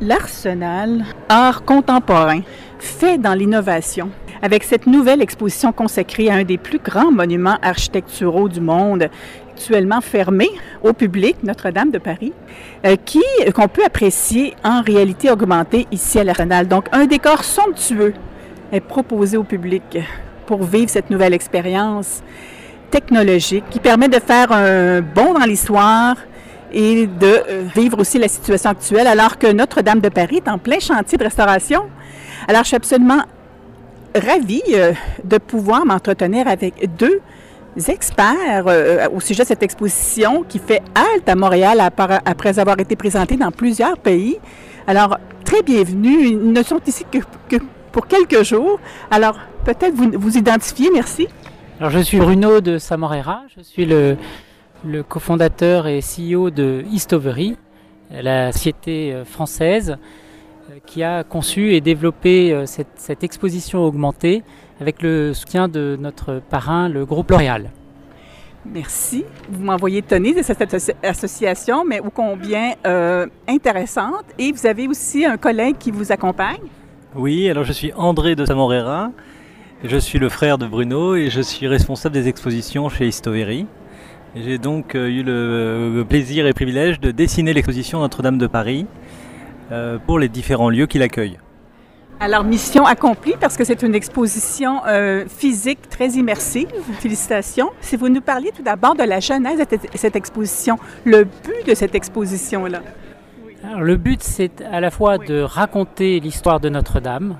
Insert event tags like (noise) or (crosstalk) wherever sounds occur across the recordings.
L'Arsenal, art contemporain, fait dans l'innovation. Avec cette nouvelle exposition consacrée à un des plus grands monuments architecturaux du monde, actuellement fermé au public, Notre-Dame de Paris, euh, qui qu'on peut apprécier en réalité augmentée ici à l'Arsenal. Donc un décor somptueux est proposé au public pour vivre cette nouvelle expérience technologique qui permet de faire un bond dans l'histoire et de euh, vivre aussi la situation actuelle alors que Notre-Dame de Paris est en plein chantier de restauration. Alors je suis absolument ravie euh, de pouvoir m'entretenir avec deux experts euh, au sujet de cette exposition qui fait halte à Montréal après avoir été présentée dans plusieurs pays. Alors, très bienvenue. Ils ne sont ici que, que pour quelques jours. Alors, peut-être vous vous identifiez, merci. Alors, je suis Bruno de Samorera. Je suis le, le cofondateur et CEO de Histovery, la société euh, française euh, qui a conçu et développé euh, cette, cette, exposition augmentée avec le soutien de notre parrain, le groupe L'Oréal. Merci. Vous m'envoyez étonné de cette association, mais ô combien euh, intéressante. Et vous avez aussi un collègue qui vous accompagne. Oui, alors je suis André de Samorera. Je suis le frère de Bruno et je suis responsable des expositions chez Histovery. J'ai donc euh, eu le plaisir et privilège de dessiner l'exposition Notre-Dame de Paris euh, pour les différents lieux qui l'accueillent. Alors, mission accomplie parce que c'est une exposition euh, physique très immersive. Félicitations. Si vous nous parliez tout d'abord de la genèse de cette exposition, le but de cette exposition-là? Alors, le but, c'est à la fois de raconter l'histoire de Notre-Dame,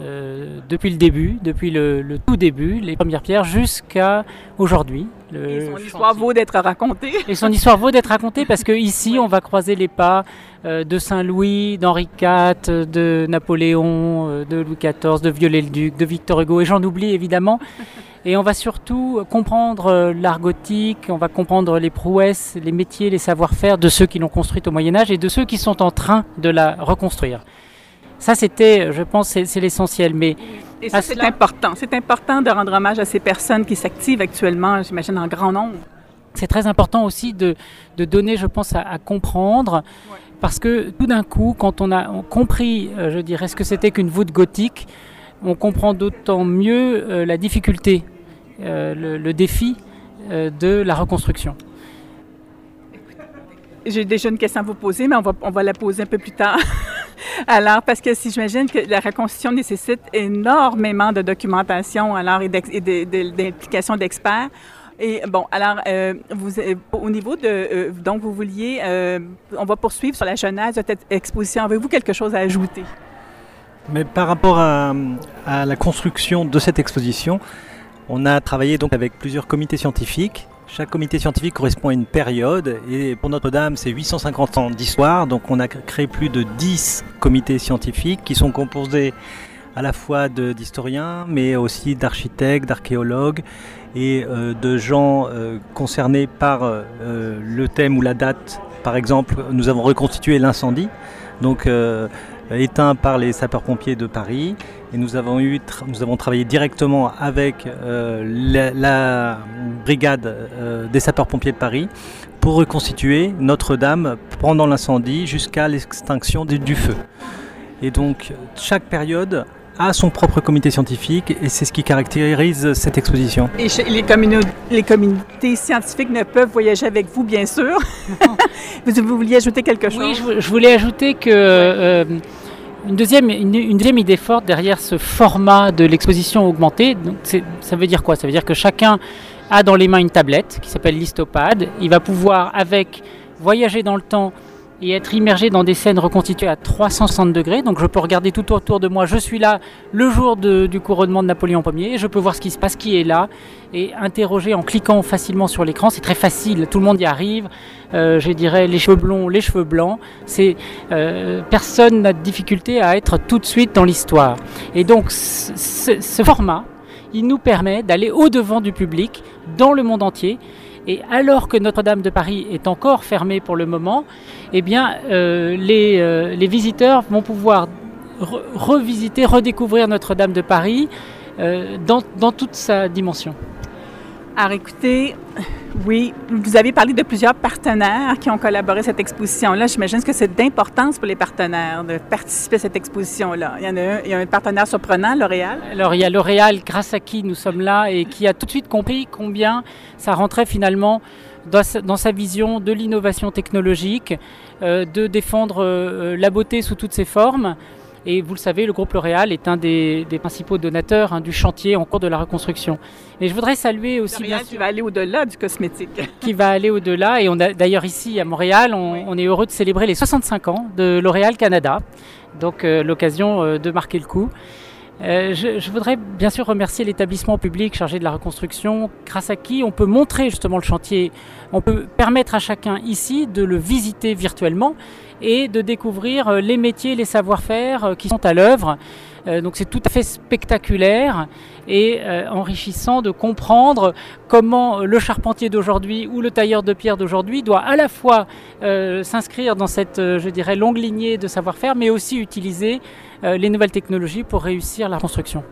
euh, depuis le début, depuis le, le, tout début, les premières pierres, jusqu'à aujourd'hui. Et son histoire vaut d'être racontée. Et son histoire vaut d'être racontée parce que ici, (laughs) on va croiser les pas euh, de Saint-Louis, d'Henri IV, de Napoléon, euh, de Louis XIV, de Viollet-le-Duc, de Victor Hugo, et j'en oublie évidemment. (laughs) Et on va surtout comprendre l'art gothique, on va comprendre les prouesses, les métiers, les savoir-faire de ceux qui l'ont construite au Moyen Âge et de ceux qui sont en train de la reconstruire. Ça, c'était, je pense, c'est l'essentiel. Mais et ça, c'est important. C'est important de rendre hommage à ces personnes qui s'activent actuellement, j'imagine, en grand nombre. C'est très important aussi de, de, donner, je pense, à, à comprendre, ouais. parce que tout d'un coup, quand on a compris, euh, je dirais, ce que c'était qu'une voûte gothique, on comprend d'autant mieux euh, la difficulté, euh, le, le, défi euh, de la reconstruction. J'ai déjà une question à vous poser, mais on va, on va la poser un peu plus tard. (laughs) Alors, parce que si j'imagine que la reconstruction nécessite énormément de documentation alors, et d'implication d'experts. Et bon, alors, euh, vous, au niveau de, euh, donc vous vouliez, euh, on va poursuivre sur la genèse de cette exposition. Avez-vous quelque chose à ajouter? Mais par rapport à, la construction de cette exposition, on a travaillé donc avec plusieurs comités scientifiques chaque comité scientifique correspond à une période et pour Notre-Dame, c'est 850 ans d'histoire. Donc on a créé plus de 10 comités scientifiques qui sont composés à la fois d'historiens, mais aussi d'architectes, d'archéologues et euh, de gens euh, concernés par euh, le thème ou la date. Par exemple, nous avons reconstitué l'incendie, donc éteint par les sapeurs-pompiers de Paris. Et nous avons, eu, nous avons travaillé directement avec euh, la, brigade euh, des sapeurs-pompiers de Paris pour reconstituer Notre-Dame pendant l'incendie jusqu'à l'extinction du, du, feu. Et donc chaque période a son propre comité scientifique et c'est ce qui caractérise cette exposition. Et les, les comités scientifiques ne peuvent voyager avec vous, bien sûr. (laughs) vous, vous, vouliez ajouter quelque chose? Oui, je, je voulais ajouter que... Euh, une deuxième, une, une deuxième, idée forte derrière ce format de l'exposition augmentée, donc ça veut dire quoi? Ça veut dire que chacun a dans les mains une tablette qui s'appelle Listopad. Il va pouvoir, avec, voyager dans le temps et être immergé dans des scènes reconstituées à 360 degrés. Donc je peux regarder tout autour de moi. Je suis là le jour du couronnement de Napoléon Ier. Je peux voir ce qui se passe, qui est là, et interroger en cliquant facilement sur l'écran. C'est très facile. Tout le monde y arrive. Euh, je dirais les cheveux blonds, les cheveux blancs. C'est euh, personne n'a de difficulté à être tout de suite dans l'histoire. Et donc ce, ce format, il nous permet d'aller au devant du public dans le monde entier et alors que Notre-Dame de Paris est encore fermée pour le moment, eh euh, les, euh, les, visiteurs vont pouvoir re revisiter, redécouvrir Notre-Dame de Paris euh, dans, toute sa dimension. Alors écoutez, oui, vous avez parlé de plusieurs partenaires qui ont collaboré à cette exposition-là. J'imagine que c'est d'importance pour les partenaires de participer à cette exposition-là. Il y en a un, il y a un partenaire surprenant, L'Oréal. Alors il y a L'Oréal, grâce à qui nous sommes là et qui a tout de suite compris combien ça rentrait finalement dans sa, vision de l'innovation technologique, euh, de défendre euh, la beauté sous toutes ses formes. Et vous le savez, le groupe L'Oréal est un des, des principaux donateurs hein, du chantier en cours de la reconstruction. Et je voudrais saluer aussi bien L'Oréal qui va aller au-delà du cosmétique. (laughs) qui va aller au-delà. Et on a d'ailleurs ici à Montréal, on, Oui. on est heureux de célébrer les 65 ans de L'Oréal Canada. Donc euh, l'occasion euh, de marquer le coup. Euh, je, je voudrais bien sûr remercier l'établissement public chargé de la reconstruction, grâce à qui on peut montrer justement le chantier, on peut permettre à chacun ici de le visiter virtuellement et de découvrir euh, les métiers, les savoir-faire euh, qui sont à l'œuvre. Euh, donc c'est tout à fait spectaculaire et euh, enrichissant de comprendre comment le charpentier d'aujourd'hui ou le tailleur de pierre d'aujourd'hui doit à la fois euh, s'inscrire dans cette, je dirais, longue lignée de savoir-faire, mais aussi utiliser les nouvelles technologies pour réussir la construction.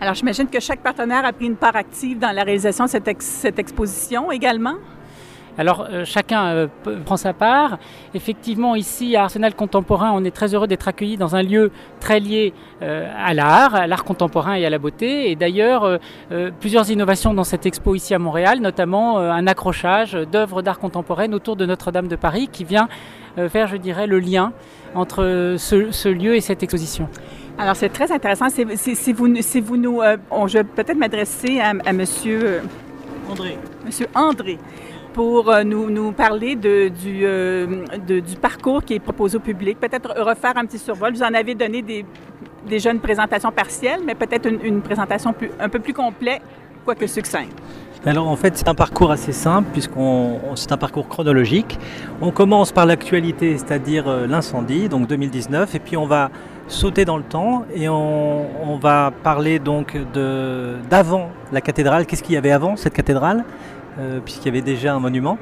Alors j'imagine que chaque partenaire a pris une part active dans la réalisation de cette, cette exposition également? Alors euh, chacun euh, prend sa part. Effectivement, ici à Arsenal Contemporain, on est très heureux d'être accueillis dans un lieu très lié euh, à l'art, à l'art contemporain et à la beauté. Et d'ailleurs, euh, euh, plusieurs innovations dans cette expo ici à Montréal, notamment euh, un accrochage d'œuvres d'art contemporaine autour de Notre-Dame de Paris qui vient euh, faire, je dirais, le lien entre ce, ce lieu et cette exposition. Alors c'est très intéressant. Si vous, si vous nous... euh, on- je vais peut-être m'adresser à, à monsieur, André. monsieur André pour euh, nous, parler euh, du parcours qui est proposé au public. Peut-être refaire un petit survol. Vous en avez donné des, déjà une présentation partielle, mais peut-être une, présentation un peu plus complète, quoique succincte. Alors en fait c'est un parcours assez simple puisqu'on on- c'est un parcours chronologique. On commence par l'actualité, c'est-à-dire euh, l'incendie, donc 2019, et puis on va sauter dans le temps et on, on va parler donc d'avant la cathédrale. Qu'est-ce qu'il y avait avant cette cathédrale? Puisqu'il y avait déjà un monument.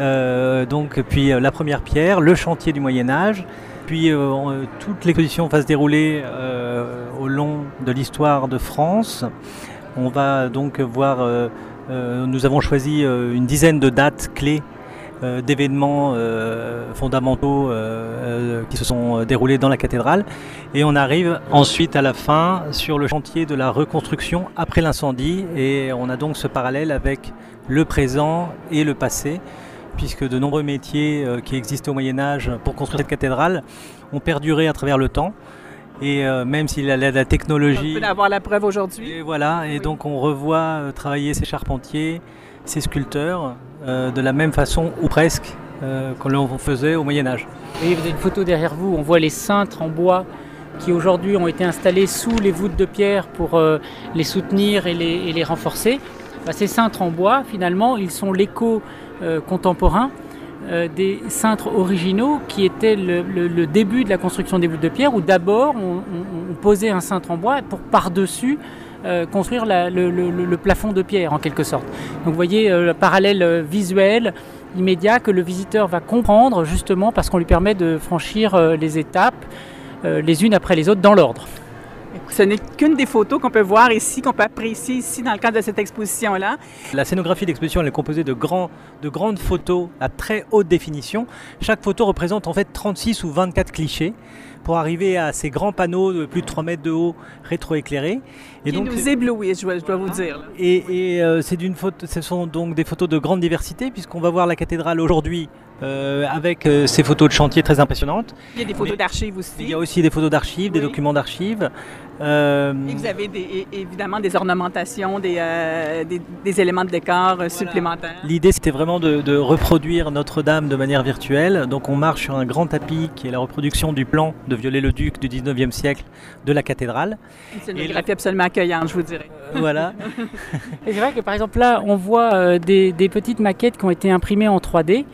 Euh, donc puis euh, la première pierre, le chantier du Moyen Âge. Puis euh, euh, toute l'exposition va se dérouler euh, au long de l'histoire de France. On va donc voir euh, euh, nous avons choisi euh, une dizaine de dates clés euh, d'événements euh, fondamentaux euh, euh, qui se sont euh, déroulés dans la cathédrale. Et on arrive ensuite à la fin sur le chantier de la reconstruction après l'incendie. Et on a donc ce parallèle avec le présent et le passé, puisque de nombreux métiers euh, qui existaient au Moyen Âge pour construire cette cathédrale ont perduré à travers le temps. Et euh, même si la, la- la On technologie... peut avoir la preuve aujourd'hui. Et voilà, et Oui. donc on revoit euh, travailler ces charpentiers, ces sculpteurs, euh, de la même façon, ou presque, euh, que l'on faisait au Moyen Âge. Vous avez une photo derrière vous, on voit les cintres en bois qui aujourd'hui ont été installés sous les voûtes de pierre pour euh, les soutenir et les, renforcer. Bah, ces cintres en bois, finalement, ils sont l'écho contemporain euh, des cintres originaux qui étaient le, début de la construction des voûtes de pierre, où d'abord on- on posait un cintre en bois pour par-dessus euh, construire la- le, le- le plafond de pierre en quelque sorte. Donc vous voyez euh, le parallèle euh, visuel immédiat que le visiteur va comprendre justement parce qu'on lui permet de franchir euh, les étapes euh, les unes après les autres dans l'ordre. Ce n'est qu'une des photos qu'on peut voir ici, qu'on peut apprécier ici dans le cadre de cette exposition-là. La scénographie de l'exposition elle est composée de, grands, de grandes photos à très haute définition. Chaque photo représente en fait 36 ou 24 clichés pour arriver à ces grands panneaux de plus de 3 mètres de haut rétroéclairés. qui nous éblouit, je dois, je dois vous dire. Et, et, euh, c'est d'une photo, ce sont donc des photos de grande diversité puisqu'on va voir la cathédrale aujourd'hui euh, avec euh, ces photos de chantier très impressionnantes. Il y a des photos d'archives aussi. Il y a aussi des photos d'archives, des documents d'archives. Euh, Et vous avez des- évidemment des ornementations, des, euh, des, des éléments de décor euh, supplémentaires. L'idée, c'était vraiment de, de reproduire Notre-Dame de manière virtuelle. Donc, on marche sur un grand tapis qui est la reproduction du plan de Viollet-le-Duc du 19e siècle de la cathédrale. Une scénographie absolument accueillante, je vous dirais. Voilà. (laughs) (laughs) Et c'est vrai que par exemple là, on voit euh, des, des petites maquettes qui ont été imprimées en 3D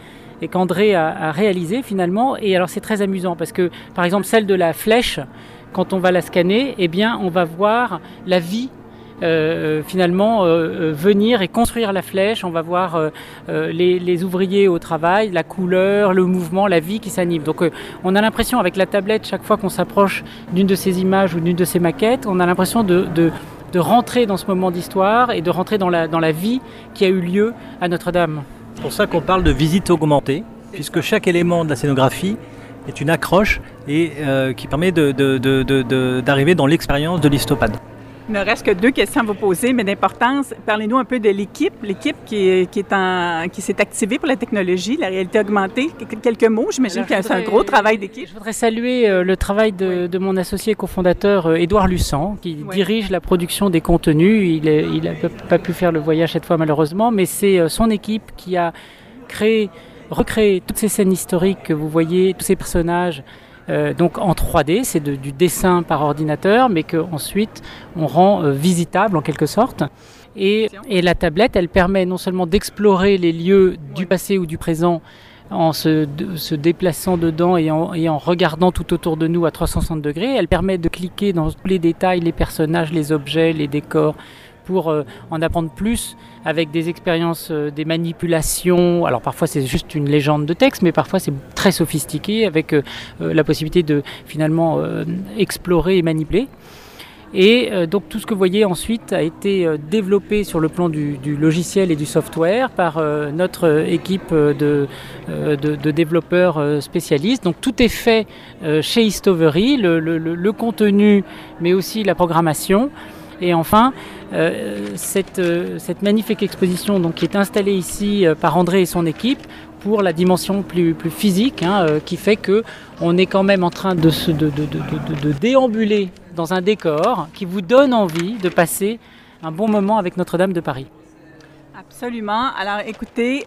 et qu'André a, a réalisé finalement. Et alors c'est très amusant parce que par exemple celle de la flèche, quand on va la scanner, eh bien on va voir la vie. euh, finalement euh, euh, venir et construire la flèche, on va voir euh, euh, les, ouvriers au travail, la couleur, le mouvement, la vie qui s'anime. Donc euh, on a l'impression avec la tablette, chaque fois qu'on s'approche d'une de ces images ou d'une de ces maquettes, on a l'impression de, de de rentrer dans ce moment d'histoire et de rentrer dans la, dans la vie qui a eu lieu à Notre-Dame. C'est pour ça qu'on parle de visite augmentée, puisque chaque élément de la scénographie est une accroche et euh, qui permet d'arriver dans l'expérience de l'histopade. Il ne reste que deux questions à vous poser, mais d'importance. Parlez-nous un peu de l'équipe, l'équipe qui, qui, est qui s'est activée pour la technologie, la réalité augmentée. Quelques mots, j'imagine que c'est un gros travail d'équipe. Je voudrais saluer euh, le travail de, de mon associé cofondateur euh, Édouard Lussan, qui dirige la production des contenus. Il n'a pas pu faire le voyage cette fois malheureusement, mais c'est son équipe qui a créé, recréé toutes ces scènes historiques que vous voyez, tous ces personnages. Euh, donc en 3D, c'est du dessin par ordinateur, mais qu'ensuite on rend euh, visitable en quelque sorte. Et, la tablette, elle permet non seulement d'explorer les lieux du passé ou du présent en se, déplaçant dedans et en, et en, regardant tout autour de nous à 360 degrés, elle permet de cliquer dans tous les détails, les personnages, les objets, les décors, pour euh, en apprendre plus avec des expériences, euh, des manipulations. Alors parfois c'est juste une légende de texte, mais parfois c'est très sophistiqué avec euh, la possibilité de finalement explorer et manipuler. Et donc tout ce que vous voyez ensuite a été développé sur le plan du, logiciel et du software par notre équipe de, développeurs spécialistes. Donc tout est fait chez Histovery, le, contenu mais aussi la programmation. Et enfin, euh, cette, euh, cette, magnifique exposition donc, qui est installée ici euh, par André et son équipe pour la dimension plus, physique, hein, qui fait que on est quand même en train de, se, déambuler dans un décor qui vous donne envie de passer un bon moment avec Notre-Dame de Paris. Absolument. Alors, écoutez,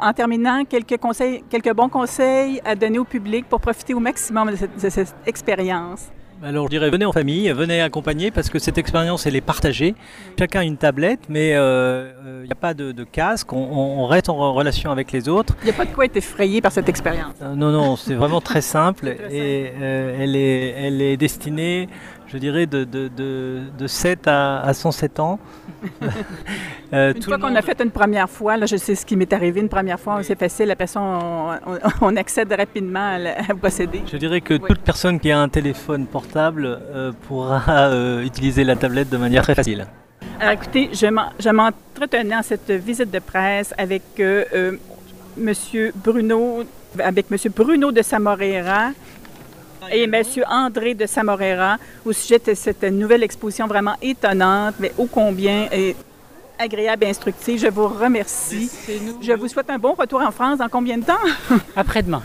en terminant, quelques conseils, quelques bons conseils à donner au public pour profiter au maximum de cette expérience. Alors je dirais venez en famille, venez accompagner parce que cette expérience elle est partagée. Chacun a une tablette, mais il euh, n'y euh, a pas de, casque, on, reste en relation avec les autres. Il n'y a pas de quoi être effrayé par cette expérience. Euh, non, non, c'est vraiment très simple (laughs) et elle, est, elle est destinée je dirais, de, de, de, 7 à, 107 ans. (laughs) euh, une fois qu'on a fait une première fois, là, je sais ce qui m'est arrivé une première fois, c'est facile, la personne, on, accède rapidement à, procéder. Je dirais que toute personne qui a un téléphone portable euh, pourra euh, utiliser la tablette de manière très facile. Alors écoutez, je m'entretenais en cette visite de presse avec Monsieur Bruno, avec Bruno de Samorera, et M. André de Samorera au sujet de cette nouvelle exposition vraiment étonnante, mais ô combien agréable et instructive. Je vous remercie. Je vous souhaite un bon retour en France. Dans combien de temps? (laughs) Après-demain.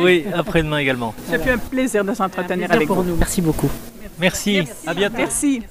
Oui, après-demain également. Ça fait un plaisir de s'entretenir avec pour vous. Merci beaucoup. Merci. À bientôt. Merci.